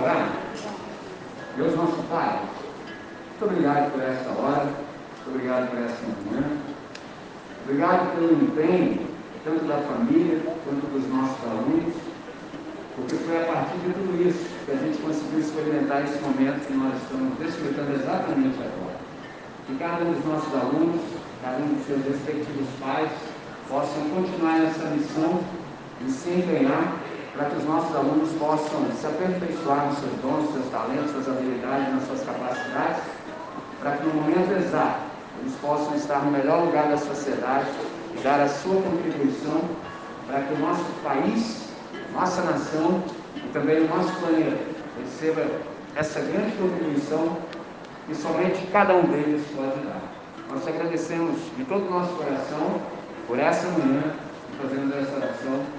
orar? Deus nosso Pai, muito obrigado por esta hora, muito obrigado por esta manhã, obrigado pelo empenho, tanto da família quanto dos nossos alunos, porque foi a partir de tudo isso que a gente conseguiu experimentar esse momento que nós estamos desfrutando exatamente agora. Que cada um dos nossos alunos, cada um dos seus respectivos pais, possam continuar nessa missão e se empenhar para que os nossos alunos possam se aperfeiçoar nos seus dons, seus talentos, suas habilidades, nas suas capacidades, para que no momento exato eles possam estar no melhor lugar da sociedade e dar a sua contribuição para que o nosso país, nossa nação e também o nosso planeta receba essa grande contribuição que somente cada um deles pode dar. Nós agradecemos de todo o nosso coração por essa manhã e fazemos essa oração